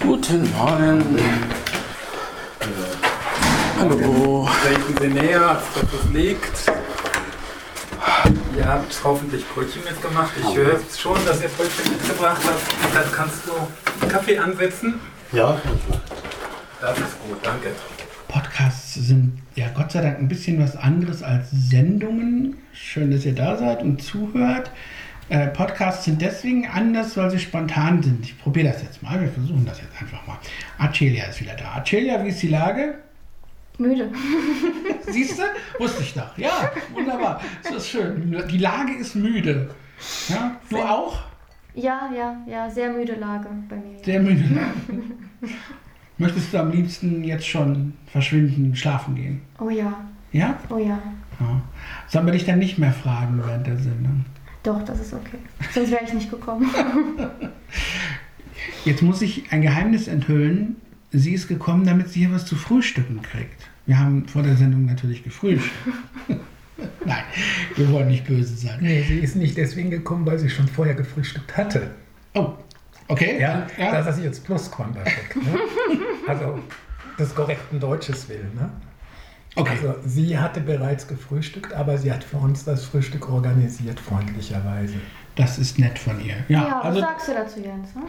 Guten Morgen. Hallo. Treten Sie näher, als dass es liegt. Ihr habt hoffentlich Brötchen mitgemacht. Ich höre schon, dass ihr Brötchen mitgebracht habt. Dann kannst du Kaffee ansetzen. Ja, Das ist gut, danke. Podcasts sind ja Gott sei Dank ein bisschen was anderes als Sendungen. Schön, dass ihr da seid und zuhört. Äh, Podcasts sind deswegen anders, weil sie spontan sind. Ich probiere das jetzt mal. Wir versuchen das jetzt einfach mal. Acelia ist wieder da. Acelia, wie ist die Lage? Müde. Siehst du? Wusste ich doch. Ja, wunderbar. Das ist schön. Die Lage ist müde. Ja, du auch? Ja, ja, ja, sehr müde Lage bei mir. Sehr müde. Möchtest du am liebsten jetzt schon verschwinden, schlafen gehen? Oh ja, Ja? oh ja. ja. Sollen wir dich dann nicht mehr fragen während der Sendung? Doch, das ist okay. Sonst wäre ich nicht gekommen. Jetzt muss ich ein Geheimnis enthüllen. Sie ist gekommen, damit sie hier was zu frühstücken kriegt. Wir haben vor der Sendung natürlich gefrühstückt. Nein, wir wollen nicht böse sein. Nee, sie ist nicht deswegen gekommen, weil sie schon vorher gefrühstückt hatte. Oh, okay. Ja, ja. dass das jetzt Plusquamperfekt. Ne? Also des korrekten Deutsches will. Ne? Okay. Also sie hatte bereits gefrühstückt, aber sie hat für uns das Frühstück organisiert, freundlicherweise. Das ist nett von ihr. Ja, Ja, also was sagst du dazu, Jens? Ne?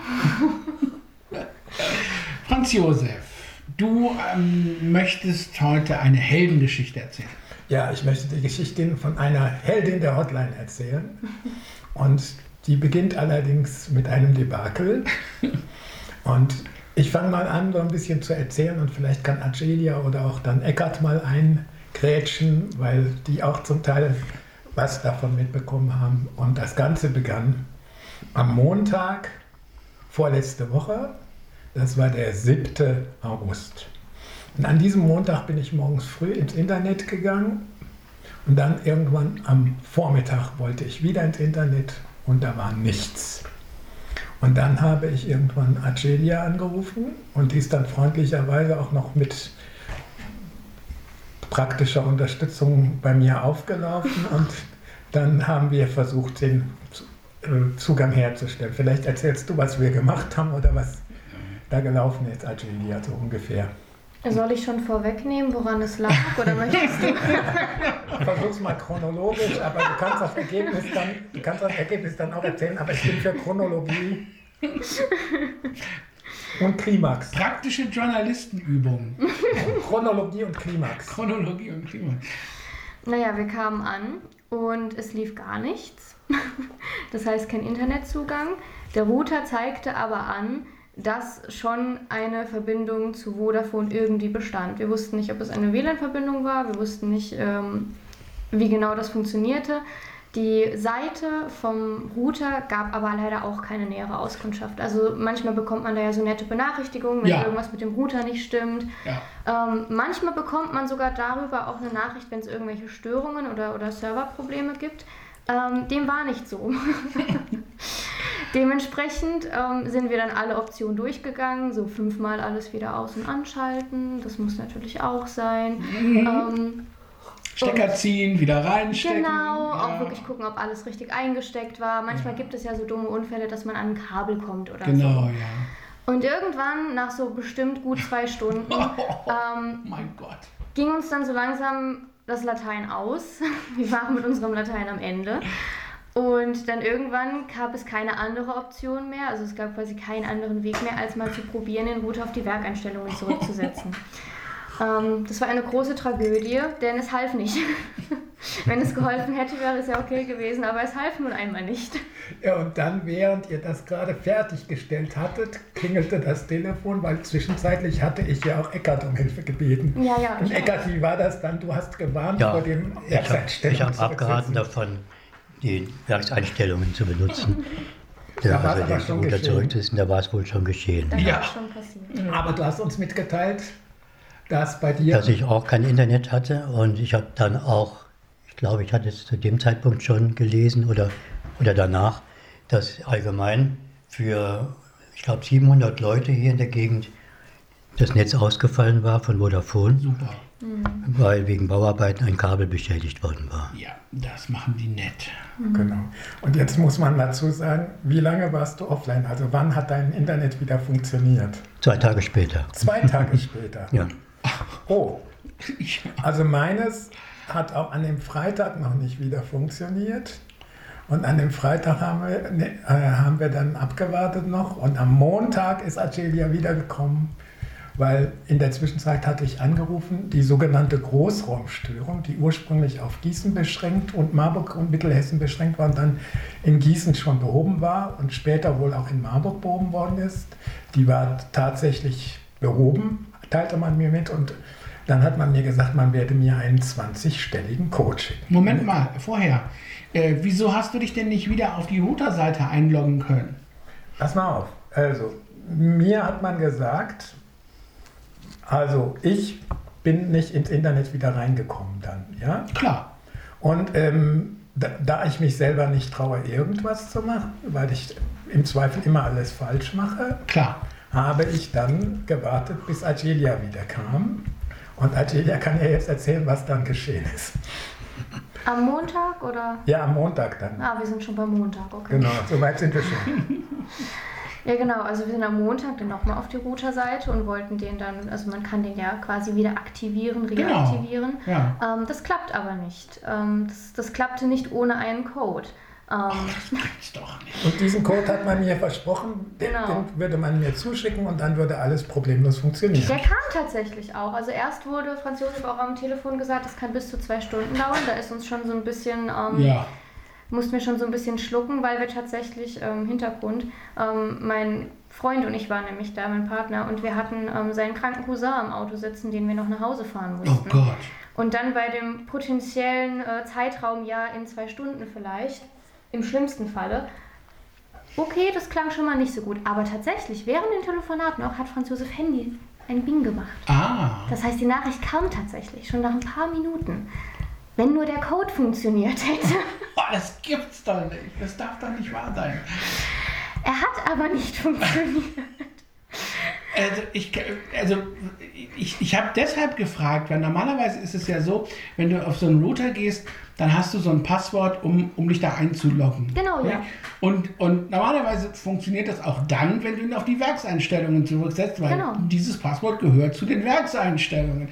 Franz Josef, du ähm, möchtest heute eine Heldengeschichte erzählen. Ja, ich möchte die Geschichte von einer Heldin der Hotline erzählen. Und die beginnt allerdings mit einem Debakel. Und ich fange mal an, so ein bisschen zu erzählen und vielleicht kann Angelia oder auch dann Eckart mal eingrätschen, weil die auch zum Teil was davon mitbekommen haben. Und das Ganze begann am Montag vorletzte Woche. Das war der 7. August. Und an diesem Montag bin ich morgens früh ins Internet gegangen und dann irgendwann am Vormittag wollte ich wieder ins Internet und da war nichts. Und dann habe ich irgendwann Acelia angerufen und die ist dann freundlicherweise auch noch mit praktischer Unterstützung bei mir aufgelaufen und dann haben wir versucht, den äh, Zugang herzustellen. Vielleicht erzählst du, was wir gemacht haben oder was da gelaufen ist, Acelia, so ungefähr. Soll ich schon vorwegnehmen, woran es lag? Oder möchtest du? Versuch's mal chronologisch, aber du kannst das Ergebnis dann, du kannst das Ergebnis dann auch erzählen, aber ich bin für Chronologie und Klimax. Praktische Journalistenübung. Chronologie und Klimax. Chronologie und Klima. Naja, wir kamen an und es lief gar nichts. Das heißt kein Internetzugang. Der Router zeigte aber an, dass schon eine Verbindung zu Vodafone irgendwie bestand. Wir wussten nicht, ob es eine WLAN-Verbindung war, wir wussten nicht, ähm, wie genau das funktionierte. Die Seite vom Router gab aber leider auch keine nähere Auskunft. Also manchmal bekommt man da ja so nette Benachrichtigungen, wenn Ja. irgendwas mit dem Router nicht stimmt. Ja. Ähm, manchmal bekommt man sogar darüber auch eine Nachricht, wenn es irgendwelche Störungen oder, oder Serverprobleme gibt. Ähm, dem war nicht so. Dementsprechend ähm, sind wir dann alle Optionen durchgegangen, so fünfmal alles wieder aus- und anschalten. Das muss natürlich auch sein. Ähm, Stecker ziehen, wieder reinstecken. Genau, Ja. auch wirklich gucken, ob alles richtig eingesteckt war. Manchmal gibt es ja so dumme Unfälle, dass man an ein Kabel kommt oder Genau, so. ja. Und irgendwann, nach so bestimmt gut zwei Stunden, ähm, Mein Gott. ging uns dann so langsam das Latein aus. Wir waren mit unserem Latein am Ende. Und dann irgendwann gab es keine andere Option mehr. Also es gab quasi keinen anderen Weg mehr, als mal zu probieren, den Router auf die Werkeinstellungen zurückzusetzen. ähm, das war eine große Tragödie, denn es half nicht. Wenn es geholfen hätte, wäre es ja okay gewesen, aber es half nun einmal nicht. Ja, und dann, während ihr das gerade fertiggestellt hattet, klingelte das Telefon, weil zwischenzeitlich hatte ich ja auch Eckart um Hilfe gebeten. Ja, ja. Und Eckart, wie war das dann? Du hast gewarnt Ja, vor dem ich habe Werkseinstellung hab abgeraten davon, die Werkseinstellungen zu benutzen. Ja, Da also aber den schon geschehen. da war es wohl schon geschehen. Da Ja. war es schon passiert. Aber du hast uns mitgeteilt, dass bei dir Dass ich auch kein Internet hatte und ich habe dann auch, ich glaube, ich hatte es zu dem Zeitpunkt schon gelesen oder, oder danach, dass allgemein für, ich glaube, 700 Leute hier in der Gegend das Netz ausgefallen war von Vodafone. Super. weil wegen Bauarbeiten ein Kabel beschädigt worden war. Ja, das machen die nett. Genau. Und jetzt muss man dazu sagen, wie lange warst du offline? Also wann hat dein Internet wieder funktioniert? Zwei Tage später. Zwei Tage später. Ja. Oh, also meines hat auch an dem Freitag noch nicht wieder funktioniert. Und an dem Freitag haben wir, ne, äh, haben wir dann abgewartet noch. Und am Montag ist Agelia wiedergekommen, weil in der Zwischenzeit hatte ich angerufen, die sogenannte Großraumstörung, die ursprünglich auf Gießen beschränkt und Marburg und Mittelhessen beschränkt war und dann in Gießen schon behoben war und später wohl auch in Marburg behoben worden ist. Die war tatsächlich behoben, teilte man mir mit und dann hat man mir gesagt, man werde mir einen 20-stelligen Code schicken. Moment mal, vorher. Äh, wieso hast du dich denn nicht wieder auf die Router-Seite einloggen können? Pass mal auf. Also, mir hat man gesagt, also ich bin nicht ins Internet wieder reingekommen dann, ja. Klar. Und ähm, da, da ich mich selber nicht traue, irgendwas zu machen, weil ich im Zweifel immer alles falsch mache, Klar. Habe ich dann gewartet, bis Agelia wieder kam. Und Agelia kann ja jetzt erzählen, was dann geschehen ist. Am Montag oder? Ja, am Montag dann. Ah, wir sind schon beim Montag, okay. Genau, soweit sind wir schon. Ja, genau. Also wir sind am Montag dann nochmal auf die Router-Seite und wollten den dann, also man kann den ja quasi wieder aktivieren, Genau. reaktivieren. Ja. Ähm, das klappt aber nicht. Ähm, das, das klappte nicht ohne einen Code. Ähm, Das doch nicht. Und diesen Code hat man mir versprochen, den, Genau. den würde man mir zuschicken und dann würde alles problemlos funktionieren. Der kam tatsächlich auch. Also erst wurde Franz Josef auch am Telefon gesagt, das kann bis zu zwei Stunden dauern. Da ist uns schon so ein bisschen, ähm, Ja. mussten wir schon so ein bisschen schlucken, weil wir tatsächlich ähm, im Hintergrund, ähm, mein Freund und ich waren nämlich da, mein Partner, und wir hatten ähm, seinen kranken Cousin am Auto sitzen, den wir noch nach Hause fahren Oh mussten. Gott. Und dann bei dem potenziellen äh, Zeitraum, ja, in zwei Stunden vielleicht, im schlimmsten Falle. Okay, das klang schon mal nicht so gut. Aber tatsächlich, während dem Telefonat noch, hat Franz Josef Handy ein Bing gemacht. Ah. Das heißt, die Nachricht kam tatsächlich schon nach ein paar Minuten. Wenn nur der Code funktioniert hätte. Oh, das gibt's doch nicht. Das darf doch nicht wahr sein. Er hat aber nicht funktioniert. Also ich, also ich, ich habe deshalb gefragt, weil normalerweise ist es ja so, wenn du auf so einen Router gehst, dann hast du so ein Passwort, um, um dich da einzuloggen. Genau, ja. Und, und normalerweise funktioniert das auch dann, wenn du ihn auf die Werkseinstellungen zurücksetzt, weil Genau. dieses Passwort gehört zu den Werkseinstellungen.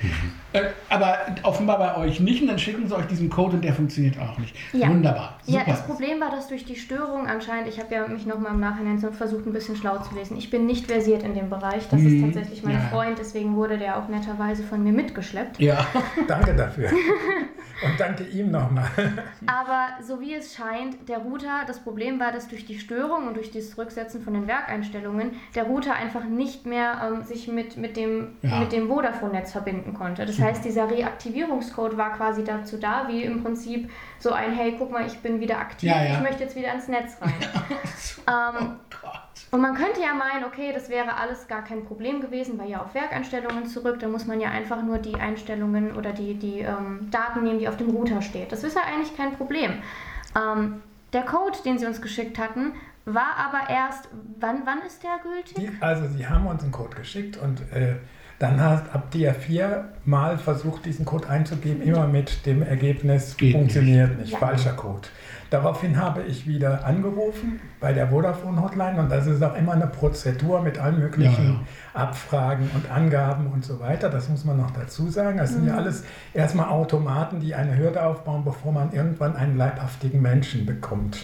Äh, aber offenbar bei euch nicht und dann schicken sie euch diesen Code und der funktioniert auch nicht. Ja. Wunderbar. Ja, Super. das Problem war, dass durch die Störung anscheinend, ich habe ja mich nochmal im Nachhinein so versucht, ein bisschen schlau zu lesen. Ich bin nicht versiert in dem Bereich. Das Mhm. ist tatsächlich mein Ja. Freund, deswegen wurde der auch netterweise von mir mitgeschleppt. ja. Danke dafür. Und danke ihm nochmal. Aber so wie es scheint, der Router, das Problem war, dass durch die Störung und durch das Zurücksetzen von den Werkeinstellungen der Router einfach nicht mehr ähm, sich mit, mit dem, Ja. mit dem Vodafone-Netz verbinden konnte. Das heißt, dieser Reaktivierungscode war quasi dazu da, wie im Prinzip so ein, hey, guck mal, ich bin wieder aktiv, Ja, ja. ich möchte jetzt wieder ans Netz rein. ähm, Oh Gott. Und man könnte ja meinen, okay, das wäre alles gar kein Problem gewesen, weil ja auf Werkeinstellungen zurück, da muss man ja einfach nur die Einstellungen oder die, die ähm, Daten nehmen, die auf dem Router steht. Das ist ja eigentlich kein Problem. Ähm, der Code, den sie uns geschickt hatten, war aber erst, wann, wann ist der gültig? Die, also sie haben uns einen Code geschickt und äh, dann hast, habt ihr viermal versucht, diesen Code einzugeben, immer mit dem Ergebnis, Geht funktioniert nicht, Ja. falscher Code. Daraufhin habe ich wieder angerufen bei der Vodafone-Hotline und das ist auch immer eine Prozedur mit allen möglichen Abfragen und Angaben und so weiter. Das muss man noch dazu sagen. Das sind ja alles erstmal Automaten, die eine Hürde aufbauen, bevor man irgendwann einen leibhaftigen Menschen bekommt.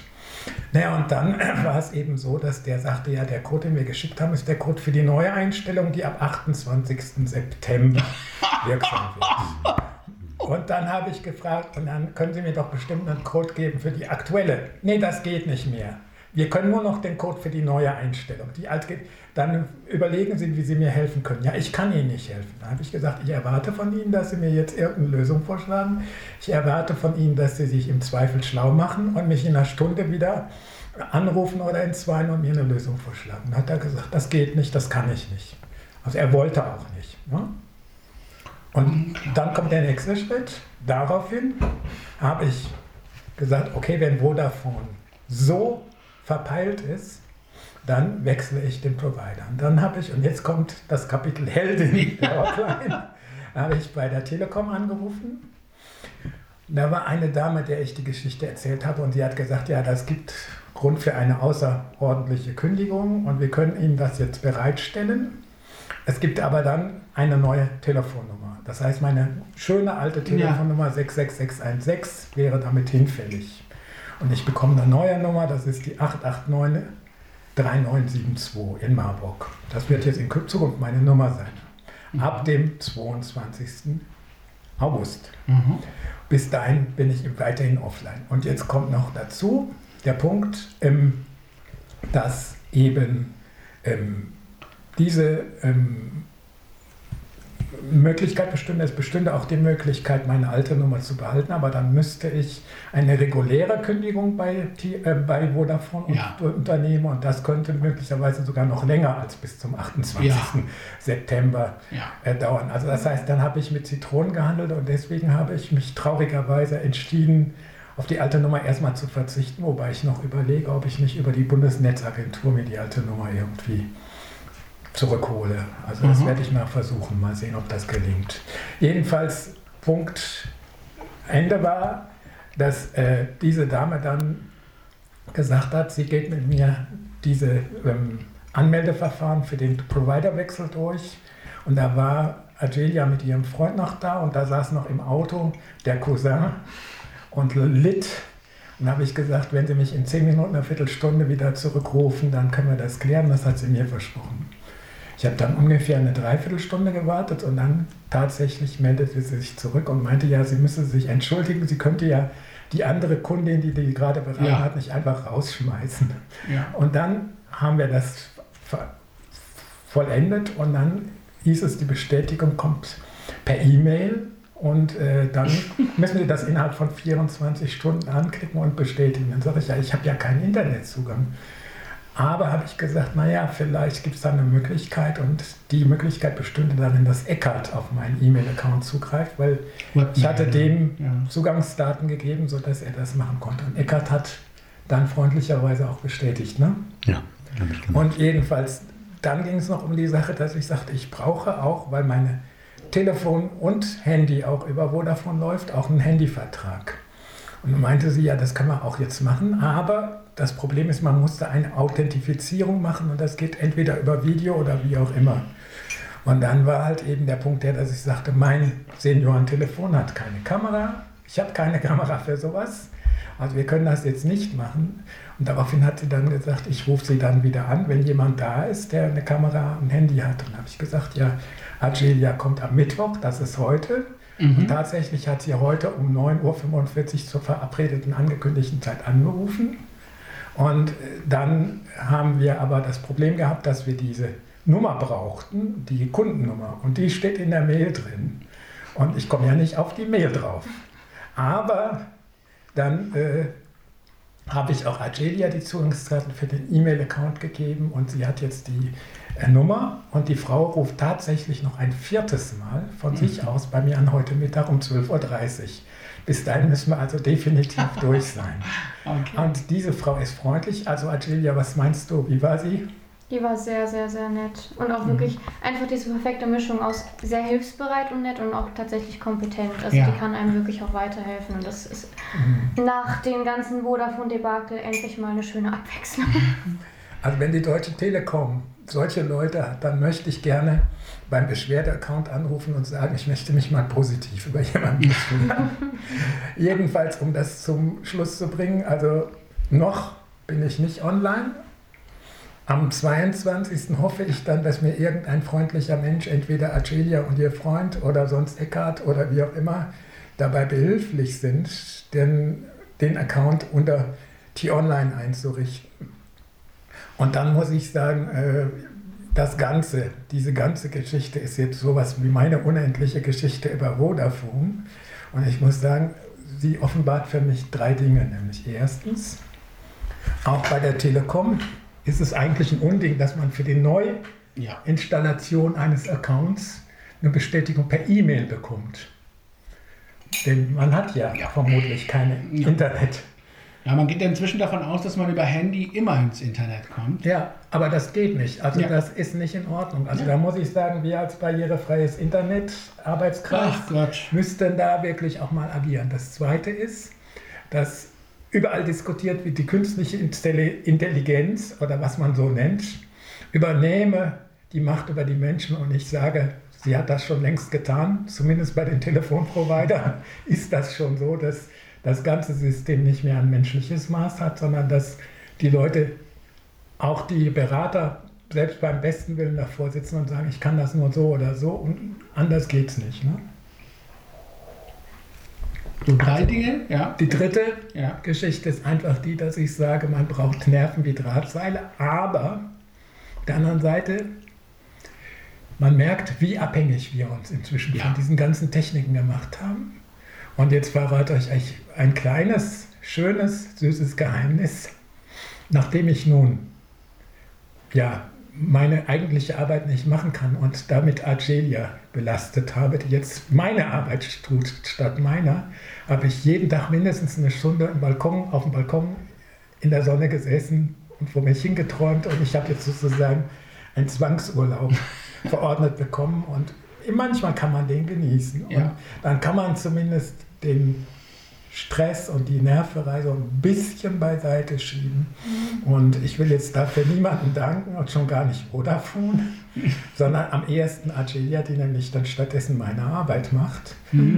Naja, und dann war es eben so, dass der sagte, ja, der Code, den wir geschickt haben, ist der Code für die neue Einstellung, die ab 28. September wirksam wird. Und dann habe ich gefragt, und dann können Sie mir doch bestimmt einen Code geben für die aktuelle. Nee, das geht nicht mehr. Wir können nur noch den Code für die neue Einstellung. Die alte geht. Dann überlegen Sie, wie Sie mir helfen können. Ja, ich kann Ihnen nicht helfen. Dann habe ich gesagt, ich erwarte von Ihnen, dass Sie mir jetzt irgendeine Lösung vorschlagen. Ich erwarte von Ihnen, dass Sie sich im Zweifel schlau machen und mich in einer Stunde wieder anrufen oder in zwei und mir eine Lösung vorschlagen. Dann hat er gesagt, das geht nicht, das kann ich nicht. Also er wollte auch nicht. Ne? Und dann kommt der nächste Schritt. Daraufhin habe ich gesagt, okay, wenn Vodafone so verpeilt ist, dann wechsle ich den Provider. Und dann habe ich, und jetzt kommt das Kapitel Heldin der habe ich bei der Telekom angerufen. Da war eine Dame, der ich die Geschichte erzählt habe und sie hat gesagt, ja, das gibt Grund für eine außerordentliche Kündigung und wir können Ihnen das jetzt bereitstellen. Es gibt aber dann eine neue Telefonnummer. Das heißt, meine schöne alte Telefonnummer ja. 66616 wäre damit hinfällig. Und ich bekomme eine neue Nummer, das ist die 889 3972 in Marburg. Das wird jetzt in Zukunft meine Nummer sein. Mhm. Ab dem 22. August. Mhm. Bis dahin bin ich weiterhin offline. Und jetzt kommt noch dazu der Punkt, ähm, dass eben ähm, diese ähm, Möglichkeit bestünde, es bestünde auch die Möglichkeit, meine alte Nummer zu behalten, aber dann müsste ich eine reguläre Kündigung bei, äh, bei Vodafone ja. unternehmen und das könnte möglicherweise sogar noch länger als bis zum 28. Ja. September ja. äh, dauern. Also das heißt, dann habe ich mit Zitronen gehandelt und deswegen habe ich mich traurigerweise entschieden, auf die alte Nummer erstmal zu verzichten, wobei ich noch überlege, ob ich nicht über die Bundesnetzagentur mir die alte Nummer irgendwie zurückhole. Also das mhm. werde ich mal versuchen, mal sehen, ob das gelingt. Jedenfalls Punkt Ende war, dass äh, diese Dame dann gesagt hat, sie geht mit mir diese ähm, Anmeldeverfahren für den Providerwechsel durch. Und da war Agelia mit ihrem Freund noch da und da saß noch im Auto der Cousin und litt. Und da habe ich gesagt, wenn Sie mich in zehn Minuten, eine Viertelstunde wieder zurückrufen, dann können wir das klären. Das hat sie mir versprochen. Ich habe dann ungefähr eine Dreiviertelstunde gewartet und dann tatsächlich meldete sie sich zurück und meinte, ja, sie müsse sich entschuldigen, sie könnte ja die andere Kundin, die die gerade beraten ja. hat, nicht einfach rausschmeißen. Ja. Und dann haben wir das vollendet und dann hieß es, die Bestätigung kommt per E-Mail und äh, dann müssen Sie das innerhalb von 24 Stunden anklicken und bestätigen. Dann sage ich, ja, ich habe ja keinen Internetzugang. Aber habe ich gesagt, naja, vielleicht gibt es da eine Möglichkeit und die Möglichkeit bestünde darin, dass Eckart auf meinen E-Mail-Account zugreift, weil ich hatte dem ja. Zugangsdaten gegeben, sodass er das machen konnte. Und Eckart hat dann freundlicherweise auch bestätigt. Ne? Ja. Und jedenfalls, dann ging es noch um die Sache, dass ich sagte, ich brauche auch, weil meine Telefon und Handy auch über Vodafone läuft, auch einen Handyvertrag. Und dann meinte sie, ja, das kann man auch jetzt machen, aber das Problem ist, man musste eine Authentifizierung machen und das geht entweder über Video oder wie auch immer. Und dann war halt eben der Punkt der, dass ich sagte, mein Seniorentelefon hat keine Kamera, ich habe keine Kamera für sowas, also wir können das jetzt nicht machen. Und daraufhin hat sie dann gesagt, ich rufe sie dann wieder an, wenn jemand da ist, der eine Kamera, ein Handy hat. Und habe ich gesagt, ja, Agelia kommt am Mittwoch, das ist heute. Mhm. Und tatsächlich hat sie heute um 9.45 Uhr zur verabredeten angekündigten Zeit angerufen. Und äh, dann haben wir aber das Problem gehabt, dass wir diese Nummer brauchten, die Kundennummer. Und die steht in der Mail drin. Und ich komme ja nicht auf die Mail drauf. Aber dann äh, habe ich auch Agelia die Zugangsdaten für den E-Mail-Account gegeben und sie hat jetzt die Nummer und die Frau ruft tatsächlich noch ein viertes Mal von mhm. sich aus bei mir an heute Mittag um 12.30 Uhr. Bis dahin müssen wir also definitiv durch sein. Okay. Und diese Frau ist freundlich. Also Agelia, was meinst du? Wie war sie? Die war sehr, sehr, sehr nett. Und auch mhm. wirklich einfach diese perfekte Mischung aus sehr hilfsbereit und nett und auch tatsächlich kompetent. Also ja. die kann einem wirklich auch weiterhelfen. Und das ist mhm. nach den ganzen Vodafone-Debakel endlich mal eine schöne Abwechslung. Also wenn die Deutsche Telekom solche Leute hat, dann möchte ich gerne beim Beschwerdeaccount anrufen und sagen, ich möchte mich mal positiv über jemanden beschweren. Jedenfalls, um das zum Schluss zu bringen, also noch bin ich nicht online. Am 22. hoffe ich dann, dass mir irgendein freundlicher Mensch, entweder Agelia und ihr Freund oder sonst Eckart oder wie auch immer, dabei behilflich sind, den, den Account unter T-Online einzurichten. Und dann muss ich sagen, äh, das Ganze, diese ganze Geschichte ist jetzt sowas wie meine unendliche Geschichte über Vodafone. Und ich muss sagen, sie offenbart für mich drei Dinge. Nämlich erstens, auch bei der Telekom ist es eigentlich ein Unding, dass man für die Neuinstallation eines Accounts eine Bestätigung per E-Mail bekommt. Denn man hat ja, ja. vermutlich kein ja. Internet. Ja, man geht ja inzwischen davon aus, dass man über Handy immer ins Internet kommt. Ja, aber das geht nicht. Also Ja. das ist nicht in Ordnung. Also Ja. da muss ich sagen, wir als barrierefreies Internet Arbeitskreis müssten da wirklich auch mal agieren. Das Zweite ist, dass überall diskutiert wird, die künstliche Intelli- Intelligenz oder was man so nennt, übernehme die Macht über die Menschen und ich sage, sie hat das schon längst getan. Zumindest bei den Telefonprovidern ist das schon so, dass das ganze System nicht mehr ein menschliches Maß hat, sondern dass die Leute, auch die Berater, selbst beim besten Willen davor sitzen und sagen, ich kann das nur so oder so und anders geht's nicht. Ne? So drei Dinge, ja. Die dritte Ja. Geschichte ist einfach die, dass ich sage, man braucht Nerven wie Drahtseile, aber auf der anderen Seite, man merkt, wie abhängig wir uns inzwischen Ja. von diesen ganzen Techniken gemacht haben. Und jetzt verrate ich euch ein kleines, schönes, süßes Geheimnis. Nachdem ich nun ja, meine eigentliche Arbeit nicht machen kann und damit Argelia belastet habe, die jetzt meine Arbeit tut statt meiner, habe ich jeden Tag mindestens eine Stunde im Balkon, auf dem Balkon in der Sonne gesessen und vor mich hingeträumt und ich habe jetzt sozusagen einen Zwangsurlaub verordnet bekommen und manchmal kann man den genießen und Ja. dann kann man zumindest den Stress und die Nerverei so ein bisschen beiseite schieben. Und ich will jetzt dafür niemandem danken und schon gar nicht Vodafone, sondern am ehesten Argelia, die nämlich dann stattdessen meine Arbeit macht.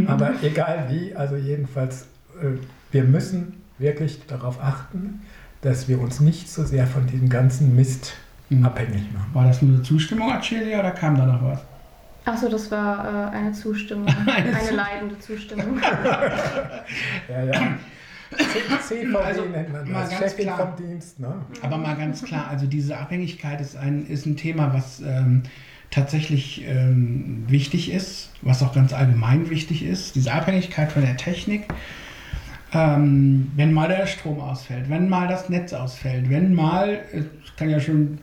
Aber egal wie, also jedenfalls, äh, wir müssen wirklich darauf achten, dass wir uns nicht so sehr von diesem ganzen Mist Mhm. abhängig machen. War das nur eine Zustimmung, Achelia, oder kam da noch was? Achso, das war äh, eine Zustimmung. Eine eine Zu- leidende Zustimmung. Ja, ja. CVD Also, nennt man mal das, ganz Chefin klar. vom Dienst. Ne? Aber mal ganz klar, also diese Abhängigkeit ist ein, ist ein Thema, was ähm, tatsächlich ähm, wichtig ist, was auch ganz allgemein wichtig ist. Diese Abhängigkeit von der Technik. Ähm, wenn mal der Strom ausfällt, wenn mal das Netz ausfällt, wenn mal, es kann ja schon,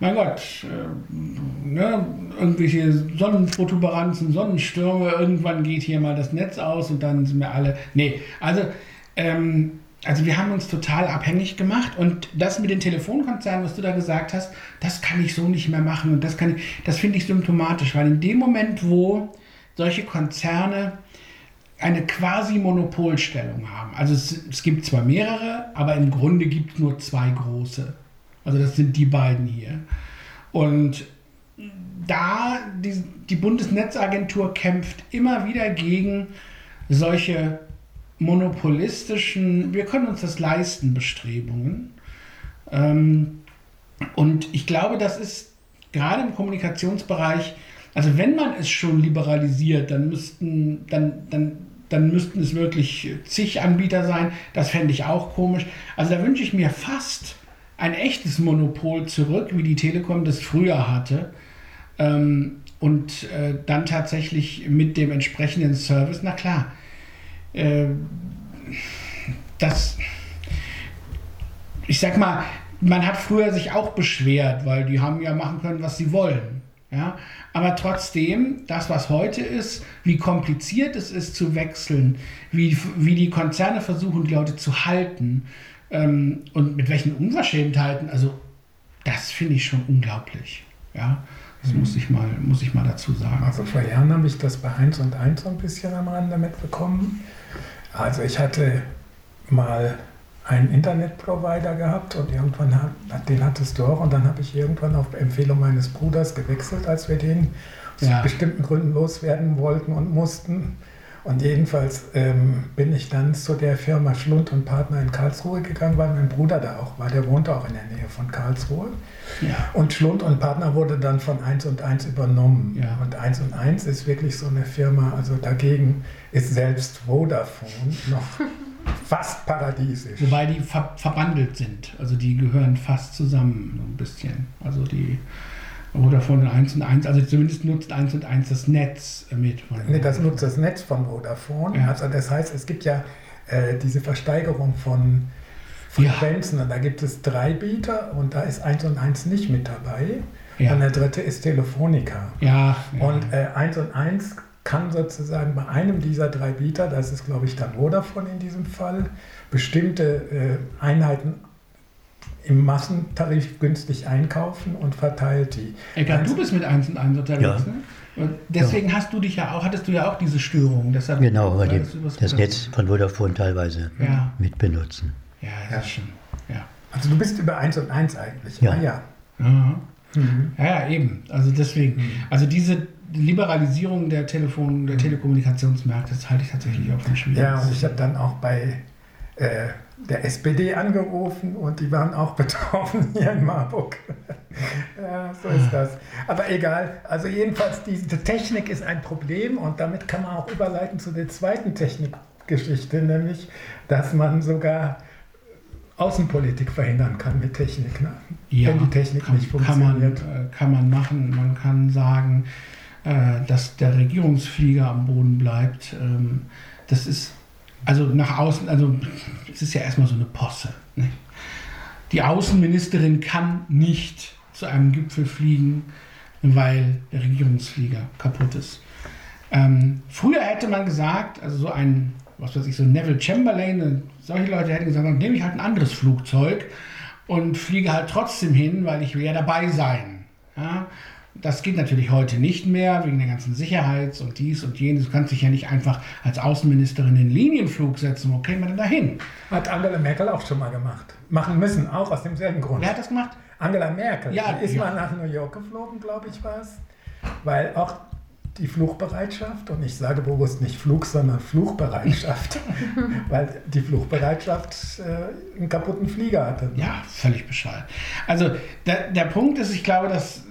mein Gott, äh, ne, irgendwelche Sonnenprotuberanzen, Sonnenstürme, irgendwann geht hier mal das Netz aus und dann sind wir alle. Nee, also ähm, also wir haben uns total abhängig gemacht und das mit den Telefonkonzernen, was du da gesagt hast, das kann ich so nicht mehr machen und das kann ich, das finde ich symptomatisch, weil in dem Moment, wo solche Konzerne eine quasi Monopolstellung haben, also es, es gibt zwar mehrere, aber im Grunde gibt es nur zwei große. Also das sind die beiden hier. Und da die, die Bundesnetzagentur kämpft immer wieder gegen solche monopolistischen, wir können uns das leisten, Bestrebungen. Ähm, und ich glaube, das ist gerade im Kommunikationsbereich, also wenn man es schon liberalisiert, dann müssten, dann, dann, dann müssten es wirklich zig Anbieter sein. Das fände ich auch komisch. Also da wünsche ich mir fast ein echtes Monopol zurück, wie die Telekom das früher hatte. Ähm, und äh, dann tatsächlich mit dem entsprechenden Service, na klar, äh, das, ich sag mal, man hat früher sich auch beschwert, weil die haben ja machen können, was sie wollen. Ja? Aber trotzdem, das, was heute ist, wie kompliziert es ist zu wechseln, wie, wie die Konzerne versuchen, die Leute zu halten ähm, und mit welchen Unverschämtheiten, also das finde ich schon unglaublich. Ja? Das muss, ich mal, muss ich mal dazu sagen. Also vor Jahren habe ich das bei 1 und 1 so ein bisschen am Rande mitbekommen. Also ich hatte mal einen Internetprovider gehabt und irgendwann hat, den hattest du auch und dann habe ich irgendwann auf Empfehlung meines Bruders gewechselt, als wir den Ja. aus bestimmten Gründen loswerden wollten und mussten. Und jedenfalls ähm, bin ich dann zu der Firma Schlund und Partner in Karlsruhe gegangen, weil mein Bruder da auch war. Der wohnte auch in der Nähe von Karlsruhe. Ja. Und Schlund und Partner wurde dann von 1 und 1 übernommen. Ja. Und 1 und 1 ist wirklich so eine Firma, also dagegen ist selbst Vodafone noch fast paradiesisch. Wobei die ver verbandelt sind. Also die gehören fast zusammen so ein bisschen. Also die Vodafone 1 und 1, also zumindest nutzt 1 und 1 das Netz mit. Von Nee, das nutzt das Netz von Vodafone. Ja. Also das heißt, es gibt ja äh, diese Versteigerung von Ja. Frequenzen. Und da gibt es drei Bieter und da ist 1 und 1 nicht mit dabei. Ja. Und der dritte ist Telefonica. Ja, ja. Und äh, 1 und 1 kann sozusagen bei einem dieser drei Bieter, das ist glaube ich dann Vodafone in diesem Fall, bestimmte äh, Einheiten im Massentarif günstig einkaufen und verteilt die. Egal, du bist mit 1 und 1 unterwegs, Ja. ne? Und deswegen hast du dich ja auch, hattest du ja auch diese Störung. Deshalb Genau, weil die, das Netz von Vodafone teilweise Ja. mit benutzen. Ja, das Ja. ist schon. Ja. Also du bist über 1 und 1 eigentlich. Ja. Ah, ja. Aha. Mhm. Ja, ja, eben. Also deswegen. Also diese Liberalisierung der Telefon, der Telekommunikationsmärkte, das halte ich tatsächlich auch für schwierig. Ja, und ich habe dann auch bei äh, der SPD angerufen und die waren auch betroffen hier in Marburg. ja, so ist das. Aber egal. Also jedenfalls, diese Technik ist ein Problem und damit kann man auch überleiten zu der zweiten Technikgeschichte, nämlich, dass man sogar Außenpolitik verhindern kann mit Technik, ne? wenn die Technik kann, nicht kann man, funktioniert. äh, kann man machen. Man kann sagen, äh, dass der Regierungsflieger am Boden bleibt. Ähm, das ist also nach außen, also es ist ja erstmal so eine Posse. Ne? Die Außenministerin kann nicht zu einem Gipfel fliegen, weil der Regierungsflieger kaputt ist. Ähm, früher hätte man gesagt, also so ein, was weiß ich, so Neville Chamberlain, solche Leute hätten gesagt, dann nehme ich halt ein anderes Flugzeug und fliege halt trotzdem hin, weil ich will ja dabei sein. Ja? Das geht natürlich heute nicht mehr, wegen der ganzen Sicherheits- und dies und jenes. Du kannst dich ja nicht einfach als Außenministerin in den Linienflug setzen. Wo käme man denn dahin? Hat Angela Merkel auch schon mal gemacht. Machen müssen, auch aus demselben Grund. Wer hat das gemacht? Angela Merkel Ja, ist ja. mal nach New York geflogen, glaube ich, war es. Weil auch die Flugbereitschaft, und ich sage bewusst nicht Flug, sondern Fluchbereitschaft, weil die Flugbereitschaft äh, einen kaputten Flieger hatte. Ja, völlig bescheuert. Also der, der Punkt ist, ich glaube, dass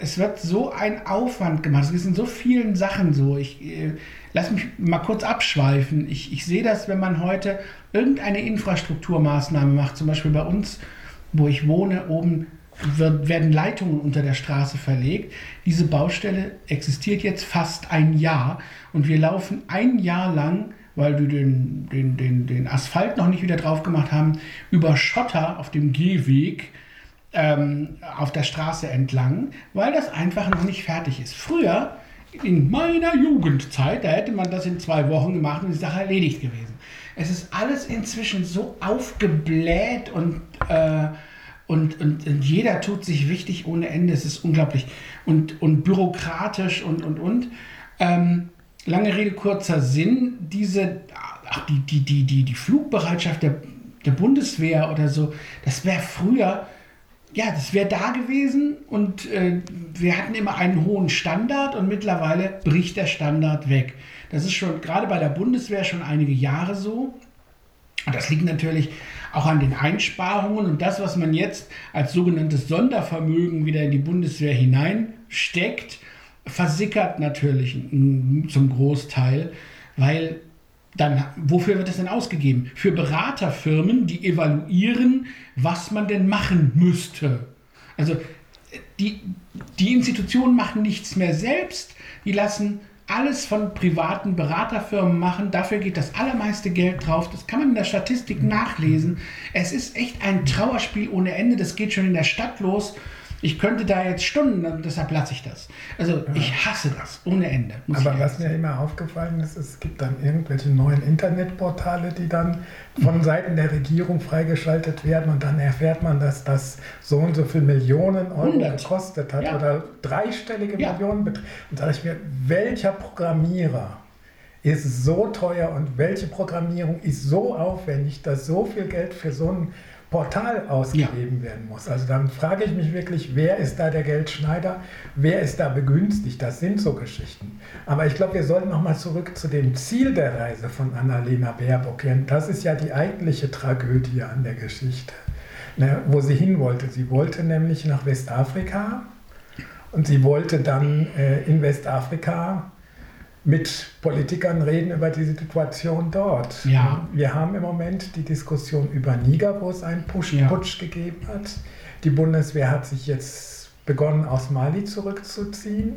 es wird so ein Aufwand gemacht. Es in so vielen Sachen so. Ich äh, lass mich mal kurz abschweifen. Ich, ich sehe das, wenn man heute irgendeine Infrastrukturmaßnahme macht, zum Beispiel bei uns, wo ich wohne, oben wird, werden Leitungen unter der Straße verlegt. Diese Baustelle existiert jetzt fast ein Jahr und wir laufen ein Jahr lang, weil wir den, den, den, den Asphalt noch nicht wieder drauf gemacht haben, über Schotter auf dem Gehweg ähm, auf der Straße entlang, weil das einfach noch nicht fertig ist. Früher, in meiner Jugendzeit, da hätte man das in zwei Wochen gemacht und die Sache erledigt gewesen. Es ist alles inzwischen so aufgebläht und, äh, und, und, und jeder tut sich wichtig ohne Ende. Es ist unglaublich und, und bürokratisch und, und, und. Ähm, lange Rede, kurzer Sinn, diese, ach, die, die, die, die, die Flugbereitschaft der, der Bundeswehr oder so, das wäre früher, ja, das wäre da gewesen und äh, wir hatten immer einen hohen Standard und mittlerweile bricht der Standard weg. Das ist schon gerade bei der Bundeswehr schon einige Jahre so. Und das liegt natürlich auch an den Einsparungen und das, was man jetzt als sogenanntes Sondervermögen wieder in die Bundeswehr hineinsteckt, versickert natürlich zum Großteil, weil dann, wofür wird es denn ausgegeben? Für Beraterfirmen, die evaluieren, was man denn machen müsste. Also die, die Institutionen machen nichts mehr selbst, die lassen alles von privaten Beraterfirmen machen. Dafür geht das allermeiste Geld drauf. Das kann man in der Statistik nachlesen. Es ist echt ein Trauerspiel ohne Ende. Das geht schon in der Stadt los. Ich könnte da jetzt Stunden, deshalb lasse ich das. Also ich hasse das ohne Ende. Aber was mir immer aufgefallen ist, es gibt dann irgendwelche neuen Internetportale, die dann von Seiten der Regierung freigeschaltet werden und dann erfährt man, dass das so und so viel Millionen Euro 100. gekostet hat Ja. oder dreistellige Ja. Millionen. Und da ich mir, welcher Programmierer ist so teuer und welche Programmierung ist so aufwendig, dass so viel Geld für so ein Portal ausgegeben werden muss. Also dann frage ich mich wirklich, wer ist da der Geldschneider, wer ist da begünstigt? Das sind so Geschichten. Aber ich glaube, wir sollten nochmal zurück zu dem Ziel der Reise von Annalena Baerbock gehen. Das ist ja die eigentliche Tragödie an der Geschichte, ne, wo sie hin wollte. Sie wollte nämlich nach Westafrika und sie wollte dann äh, in Westafrika mit Politikern reden über die Situation dort. Ja. Wir haben im Moment die Diskussion über Niger, wo es einen Push, Ja. Putsch gegeben hat. Die Bundeswehr hat sich jetzt begonnen, aus Mali zurückzuziehen.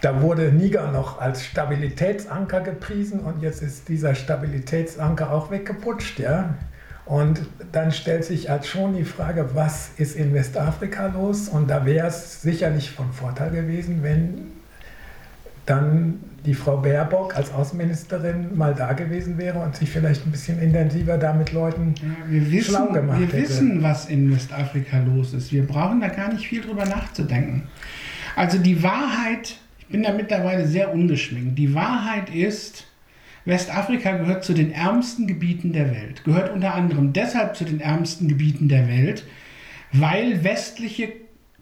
Da wurde Niger noch als Stabilitätsanker gepriesen und jetzt ist dieser Stabilitätsanker auch weggeputscht, ja. Und dann stellt sich als schon die Frage, was ist in Westafrika los? Und da wäre es sicherlich von Vorteil gewesen, wenn dann die Frau Baerbock als Außenministerin mal da gewesen wäre und sich vielleicht ein bisschen intensiver da mit Leuten Ja, wir wissen, schlau gemacht wir hätte. wissen, was in Westafrika los ist. Wir brauchen da gar nicht viel drüber nachzudenken. Also die Wahrheit, ich bin da mittlerweile sehr ungeschminkt, die Wahrheit ist, Westafrika gehört zu den ärmsten Gebieten der Welt. Gehört unter anderem deshalb zu den ärmsten Gebieten der Welt, weil westliche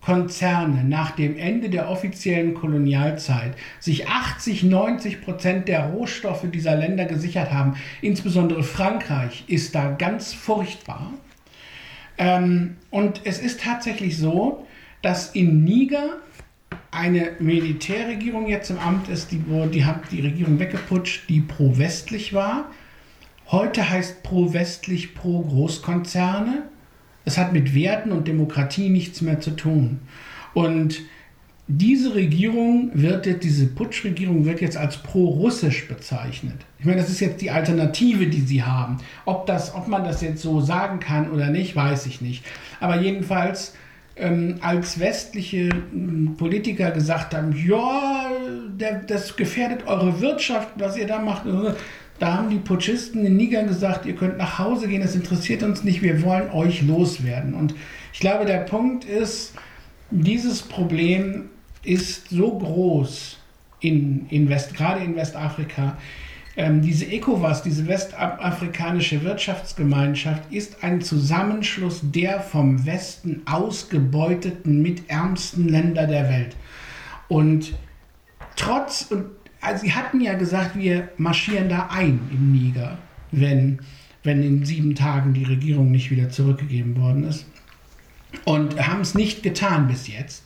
Konzerne nach dem Ende der offiziellen Kolonialzeit sich 80, 90 Prozent der Rohstoffe dieser Länder gesichert haben. Insbesondere Frankreich ist da ganz furchtbar. Ähm, und es ist tatsächlich so, dass in Niger eine Militärregierung jetzt im Amt ist, die, die hat die Regierung weggeputscht, die pro-westlich war. Heute heißt pro-westlich pro-Großkonzerne. Es hat mit Werten und Demokratie nichts mehr zu tun. Und diese Regierung wird jetzt, diese Putschregierung wird jetzt als pro-russisch bezeichnet. Ich meine, das ist jetzt die Alternative, die sie haben. Ob, das, ob man das jetzt so sagen kann oder nicht, weiß ich nicht. Aber jedenfalls, ähm, als westliche ähm, Politiker gesagt haben, ja, der, das gefährdet eure Wirtschaft, was ihr da macht. Da haben die Putschisten in Niger gesagt, ihr könnt nach Hause gehen, das interessiert uns nicht, wir wollen euch loswerden. Und ich glaube, der Punkt ist, dieses Problem ist so groß in, in West, gerade in Westafrika. Ähm, diese ECOWAS, diese westafrikanische Wirtschaftsgemeinschaft, ist ein Zusammenschluss der vom Westen ausgebeuteten, mitärmsten Länder der Welt. Und trotz, und also sie hatten ja gesagt, wir marschieren da ein im Niger, wenn, wenn in sieben Tagen die Regierung nicht wieder zurückgegeben worden ist. Und haben es nicht getan bis jetzt.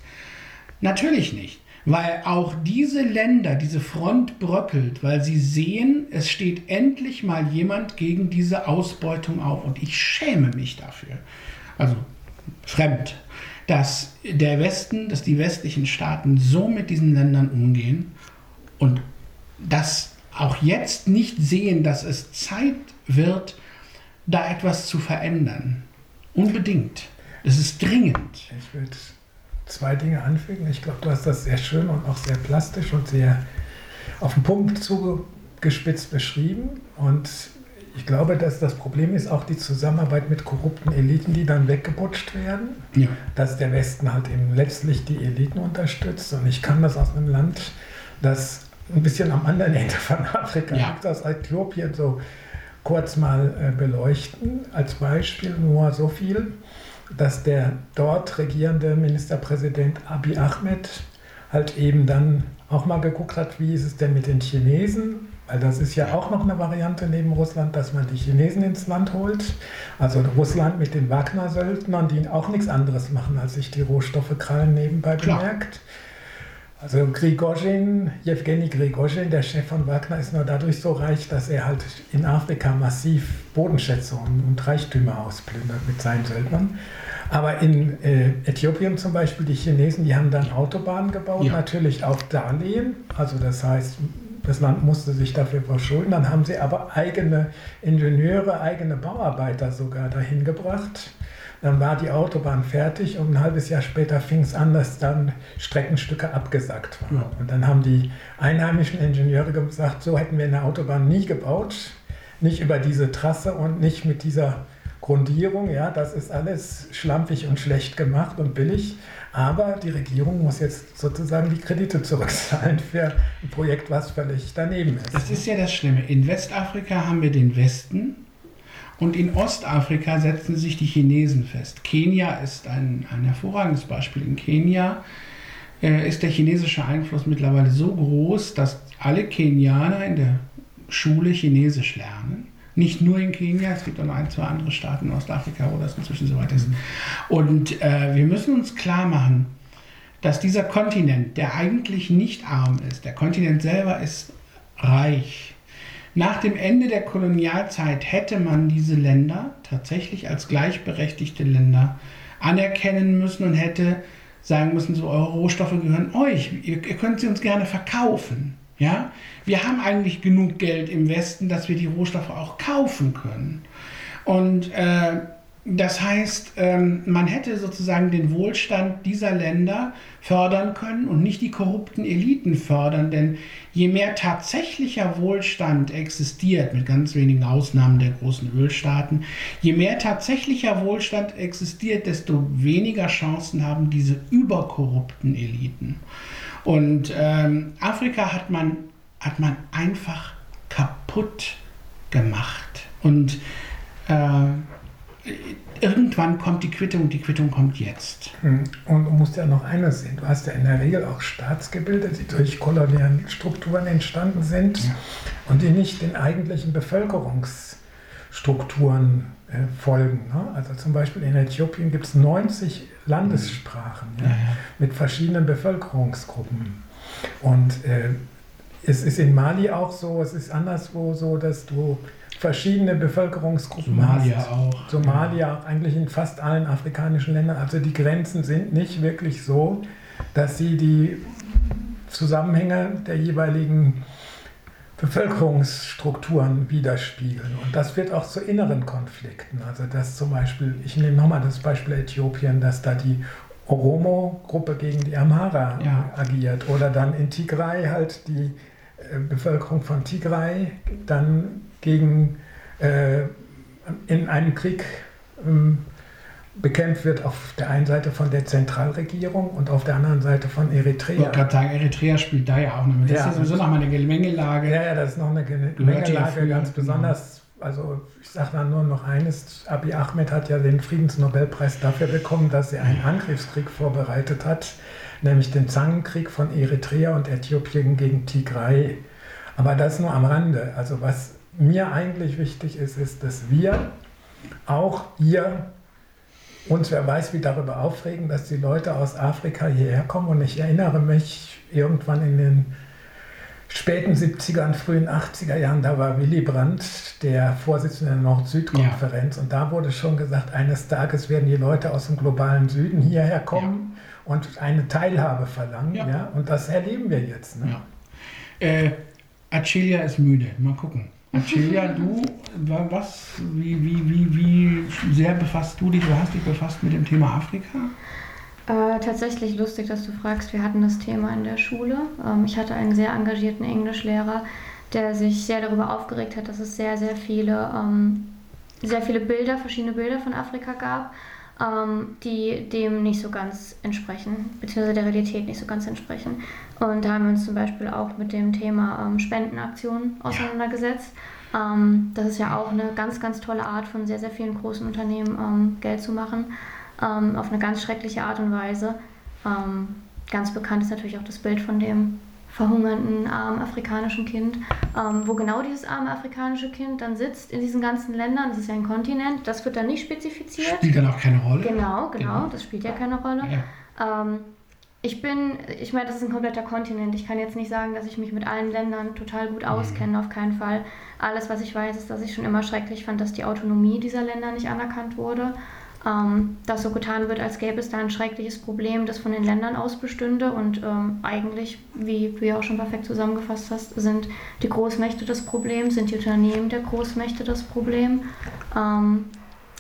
Natürlich nicht, weil auch diese Länder, diese Front bröckelt, weil sie sehen, es steht endlich mal jemand gegen diese Ausbeutung auf. Und ich schäme mich dafür. Also fremd, dass der Westen, dass die westlichen Staaten so mit diesen Ländern umgehen und das auch jetzt nicht sehen, dass es Zeit wird, da etwas zu verändern. Unbedingt. Es ist dringend. Ich würde zwei Dinge anfügen. Ich glaube, du hast das sehr schön und auch sehr plastisch und sehr auf den Punkt zugespitzt beschrieben. Und ich glaube, dass das Problem ist auch die Zusammenarbeit mit korrupten Eliten, die dann weggeputscht werden. Ja. Dass der Westen halt eben letztlich die Eliten unterstützt. Und ich kann das aus einem Land, das ein bisschen am anderen Ende von Afrika Ja. aus Äthiopien so kurz mal äh, beleuchten. Als Beispiel nur so viel, dass der dort regierende Ministerpräsident Abiy Ahmed halt eben dann auch mal geguckt hat, wie ist es denn mit den Chinesen, weil das ist ja auch noch eine Variante neben Russland, dass man die Chinesen ins Land holt. Also Russland mit den Wagner-Söldnern, die auch nichts anderes machen, als sich die Rohstoffe krallen nebenbei Klar. bemerkt. Also Grigorschin, Jewgeni Grigorschin, der Chef von Wagner, ist nur dadurch so reich, dass er halt in Afrika massiv Bodenschätze und, und Reichtümer ausplündert mit seinen Söldnern. Aber in äh, Äthiopien zum Beispiel, die Chinesen, die haben dann Autobahnen gebaut, Ja. natürlich auch Darlehen. Also das heißt, das Land musste sich dafür verschulden. Dann haben sie aber eigene Ingenieure, eigene Bauarbeiter sogar dahin gebracht. Dann war die Autobahn fertig und ein halbes Jahr später fing es an, dass dann Streckenstücke abgesagt waren. Ja. Und dann haben die einheimischen Ingenieure gesagt, so hätten wir eine Autobahn nie gebaut, nicht über diese Trasse und nicht mit dieser Grundierung. Ja, das ist alles schlampig und schlecht gemacht und billig. Aber die Regierung muss jetzt sozusagen die Kredite zurückzahlen für ein Projekt, was völlig daneben ist. Das ist ja das Schlimme. In Westafrika haben wir den Westen und in Ostafrika setzen sich die Chinesen fest. Kenia ist ein, ein hervorragendes Beispiel. In Kenia äh, ist der chinesische Einfluss mittlerweile so groß, dass alle Kenianer in der Schule Chinesisch lernen. Nicht nur in Kenia, es gibt auch noch ein, zwei andere Staaten in Ostafrika, wo das inzwischen so weit ist. Und äh, wir müssen uns klar machen, dass dieser Kontinent, der eigentlich nicht arm ist, der Kontinent selber ist reich. Nach dem Ende der Kolonialzeit hätte man diese Länder tatsächlich als gleichberechtigte Länder anerkennen müssen und hätte sagen müssen, so eure Rohstoffe gehören euch, ihr, ihr könnt sie uns gerne verkaufen. Ja? Wir haben eigentlich genug Geld im Westen, dass wir die Rohstoffe auch kaufen können. Und äh, Das heißt, ähm, man hätte sozusagen den Wohlstand dieser Länder fördern können und nicht die korrupten Eliten fördern, denn je mehr tatsächlicher Wohlstand existiert, mit ganz wenigen Ausnahmen der großen Ölstaaten, je mehr tatsächlicher Wohlstand existiert, desto weniger Chancen haben diese überkorrupten Eliten. Und ähm, Afrika hat man, hat man einfach kaputt gemacht. Und äh, irgendwann kommt die Quittung, die Quittung kommt jetzt. Hm. Und du musst ja noch eines sehen, du hast ja in der Regel auch Staatsgebilde, die durch koloniale Strukturen entstanden sind ja. und die nicht den eigentlichen Bevölkerungsstrukturen äh, folgen. Ne? Also zum Beispiel in Äthiopien gibt es 90 Landessprachen ja, ja, mit verschiedenen Bevölkerungsgruppen. Und äh, es ist in Mali auch so, es ist anderswo so, dass du verschiedene Bevölkerungsgruppen Somalia hast. auch. Somalia, eigentlich in fast allen afrikanischen Ländern. Also die Grenzen sind nicht wirklich so, dass sie die Zusammenhänge der jeweiligen Bevölkerungsstrukturen widerspiegeln. Und das wird auch zu inneren Konflikten. Also dass zum Beispiel, ich nehme nochmal das Beispiel Äthiopien, dass da die Oromo-Gruppe gegen die Amhara ja. agiert oder dann in Tigray halt die Bevölkerung von Tigray dann gegen äh, in einem Krieg ähm, bekämpft wird auf der einen Seite von der Zentralregierung und auf der anderen Seite von Eritrea. Ich wollte gerade sagen, Eritrea spielt da ja auch noch mit. Das ja, ist sowieso nochmal eine Gemengelage. Ja, ja, das ist noch eine Gemengelage, ganz besonders. Also ich sage dann nur noch eines, Abiy Ahmed hat ja den Friedensnobelpreis dafür bekommen, dass er einen Angriffskrieg vorbereitet hat, nämlich den Zangenkrieg von Eritrea und Äthiopien gegen Tigray. Aber das nur am Rande. Also was mir eigentlich wichtig ist, ist, dass wir auch hier uns, wer weiß, wie darüber aufregen, dass die Leute aus Afrika hierher kommen. Und ich erinnere mich irgendwann in den späten 70er frühen 80er Jahren, da war Willy Brandt der Vorsitzende der Nord-Süd-Konferenz. Ja. Und da wurde schon gesagt, eines Tages werden die Leute aus dem globalen Süden hierher kommen ja. Und eine Teilhabe verlangen. Ja. ja. Und das erleben wir jetzt. Ne? Äh, Acilia ist müde. Mal gucken. Celia, du, was, wie, wie, wie, wie sehr befasst du dich, du hast dich befasst mit dem Thema Afrika? Äh, tatsächlich lustig, dass du fragst. Wir hatten das Thema in der Schule. Ähm, ich hatte einen sehr engagierten Englischlehrer, der sich sehr darüber aufgeregt hat, dass es sehr, sehr viele, ähm, sehr viele Bilder, verschiedene Bilder von Afrika gab, ähm, die dem nicht so ganz entsprechen, beziehungsweise der Realität nicht so ganz entsprechen. Und da haben wir uns zum Beispiel auch mit dem Thema ähm, Spendenaktionen auseinandergesetzt. Ja. Ähm, das ist ja auch eine ganz, ganz tolle Art von sehr, sehr vielen großen Unternehmen ähm, Geld zu machen, ähm, auf eine ganz schreckliche Art und Weise. Ähm, ganz bekannt ist natürlich auch das Bild von dem verhungernden armen afrikanischen Kind, ähm, wo genau dieses arme afrikanische Kind dann sitzt in diesen ganzen Ländern, das ist ja ein Kontinent, das wird dann nicht spezifiziert. Spielt dann auch keine Rolle? Genau, genau, genau. das spielt ja keine Rolle. Ja. Ähm, ich bin, ich meine, das ist ein kompletter Kontinent. Ich kann jetzt nicht sagen, dass ich mich mit allen Ländern total gut mhm. auskenne, auf keinen Fall. Alles, was ich weiß, ist, dass ich schon immer schrecklich fand, dass die Autonomie dieser Länder nicht anerkannt wurde. Ähm, dass so getan wird, als gäbe es da ein schreckliches Problem, das von den Ländern aus bestünde. Und ähm, eigentlich, wie du ja auch schon perfekt zusammengefasst hast, sind die Großmächte das Problem, sind die Unternehmen der Großmächte das Problem. Ähm,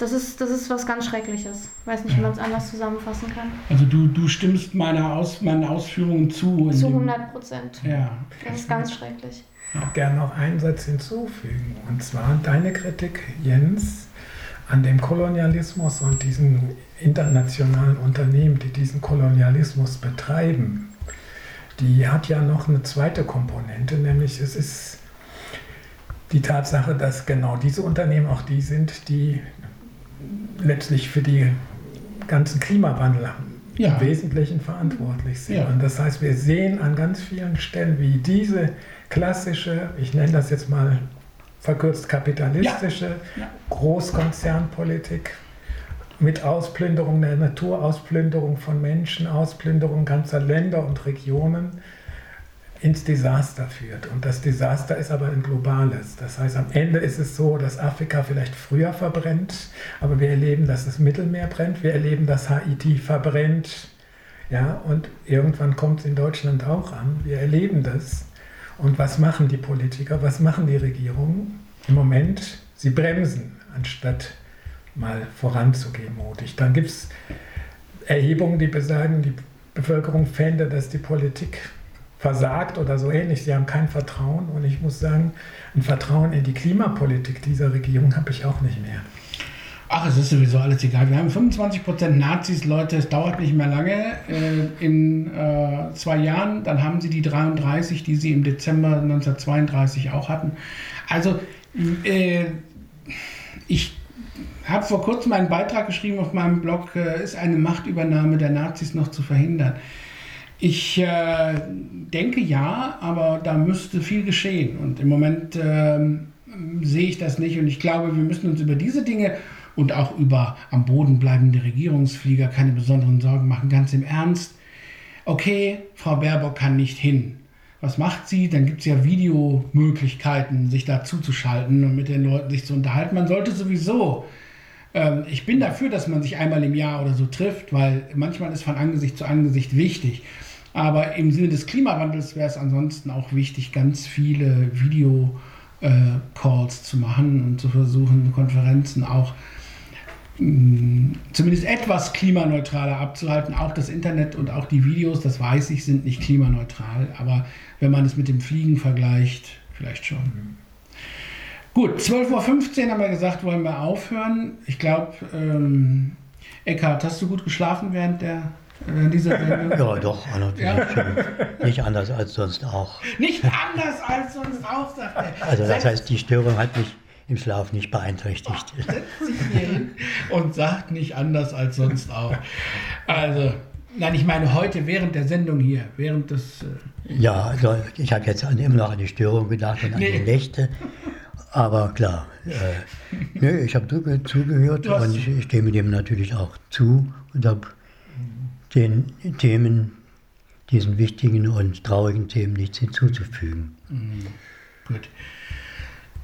das ist, das ist was ganz Schreckliches. Ich weiß nicht, wie man es anders zusammenfassen kann. Also du, du stimmst meiner Aus, meinen Ausführungen zu. Zu 100 Prozent. Ja. Das ist ganz schrecklich. Ich würde gerne noch einen Satz hinzufügen. Und zwar deine Kritik, Jens, an dem Kolonialismus und diesen internationalen Unternehmen, die diesen Kolonialismus betreiben. Die hat ja noch eine zweite Komponente, nämlich es ist die Tatsache, dass genau diese Unternehmen auch die sind, die letztlich für die ganzen Klimawandel ja. im Wesentlichen verantwortlich sind. Ja. Und das heißt, wir sehen an ganz vielen Stellen, wie diese klassische, ich nenne das jetzt mal verkürzt kapitalistische ja. Großkonzernpolitik mit Ausplünderung der Natur, Ausplünderung von Menschen, Ausplünderung ganzer Länder und Regionen ins Desaster führt. Und das Desaster ist aber ein globales. Das heißt, am Ende ist es so, dass Afrika vielleicht früher verbrennt, aber wir erleben, dass das Mittelmeer brennt, wir erleben, dass Haiti verbrennt. Ja, und irgendwann kommt es in Deutschland auch an. Wir erleben das. Und was machen die Politiker, was machen die Regierungen? Im Moment, sie bremsen, anstatt mal voranzugehen, mutig. Dann gibt es Erhebungen, die besagen, die Bevölkerung fände, dass die Politik versagt oder so ähnlich. Sie haben kein Vertrauen und ich muss sagen, ein Vertrauen in die Klimapolitik dieser Regierung habe ich auch nicht mehr. Ach, es ist sowieso alles egal. Wir haben 25% Nazis, Leute, es dauert nicht mehr lange. Äh, in äh, zwei Jahren, dann haben sie die 33, die sie im Dezember 1932 auch hatten. Also, äh, ich habe vor kurzem einen Beitrag geschrieben auf meinem Blog, äh, ist eine Machtübernahme der Nazis noch zu verhindern? Ich äh, denke ja, aber da müsste viel geschehen. Und im Moment ähm, sehe ich das nicht. Und ich glaube, wir müssen uns über diese Dinge und auch über am Boden bleibende Regierungsflieger keine besonderen Sorgen machen. Ganz im Ernst. Okay, Frau Baerbock kann nicht hin. Was macht sie? Dann gibt es ja Videomöglichkeiten, sich da zuzuschalten und mit den Leuten sich zu unterhalten. Man sollte sowieso. Ähm, ich bin dafür, dass man sich einmal im Jahr oder so trifft, weil manchmal ist von Angesicht zu Angesicht wichtig. Aber im Sinne des Klimawandels wäre es ansonsten auch wichtig, ganz viele Video-Calls äh, zu machen und zu versuchen, Konferenzen auch zumindest etwas klimaneutraler abzuhalten. Auch das Internet und auch die Videos, das weiß ich, sind nicht klimaneutral. Aber wenn man es mit dem Fliegen vergleicht, vielleicht schon. Mhm. Gut, 12.15 Uhr haben wir gesagt, wollen wir aufhören. Ich glaube, ähm, Eckhard, hast du gut geschlafen während der äh? Ja, doch, ja. Nicht anders als sonst auch. Nicht anders als sonst auch, sagt er. Also das heißt, die Störung hat mich im Schlaf nicht beeinträchtigt. und sagt nicht anders als sonst auch. Also, nein, ich meine heute während der Sendung hier, während des. Äh ja, also ich habe jetzt immer noch an die Störung gedacht und an nee. die Nächte. Aber klar, äh, nö, ich habe zugehört und ich, ich stimme dem natürlich auch zu und habe den Themen, diesen wichtigen und traurigen Themen nichts hinzuzufügen. Mhm. Gut.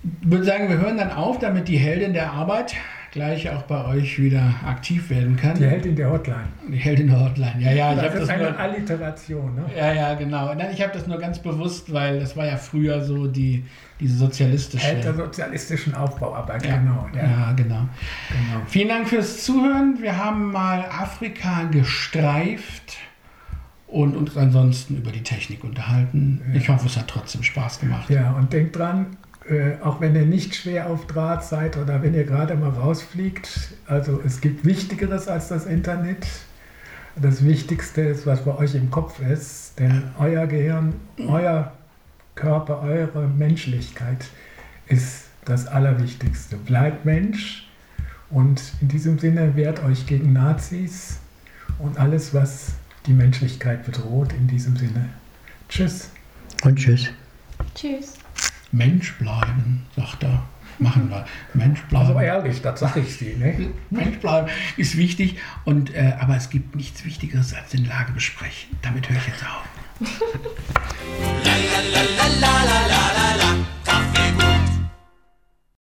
Ich würde sagen, wir hören dann auf, damit die Heldin der Arbeit gleich auch bei euch wieder aktiv werden kann. Die Heldin der Hotline. Die Heldin der Hotline, ja, ja. Das ich ist das eine nur, Alliteration, ne? Ja, ja, genau. Nein, ich habe das nur ganz bewusst, weil das war ja früher so die, diese sozialistische... Held der sozialistischen Aufbauarbeit, ja, genau. Ja. ja, genau. genau. Vielen Dank fürs Zuhören. Wir haben mal Afrika gestreift und uns ansonsten über die Technik unterhalten. Ja. Ich hoffe, es hat trotzdem Spaß gemacht. Ja, und denkt dran, äh, auch wenn ihr nicht schwer auf Draht seid oder wenn ihr gerade mal rausfliegt, also es gibt Wichtigeres als das Internet. Das Wichtigste ist, was bei euch im Kopf ist, denn euer Gehirn, euer Körper, eure Menschlichkeit ist das Allerwichtigste. Bleibt Mensch und in diesem Sinne wehrt euch gegen Nazis und alles, was die Menschlichkeit bedroht. In diesem Sinne. Tschüss. Und tschüss. Tschüss. Mensch bleiben, sagt er. Machen wir. Mensch bleiben. Also ehrlich, das sage ich dir. Ne? Mensch bleiben ist wichtig, und, äh, aber es gibt nichts Wichtigeres als den Lage besprechen. Damit höre ich jetzt auf. la, la, la,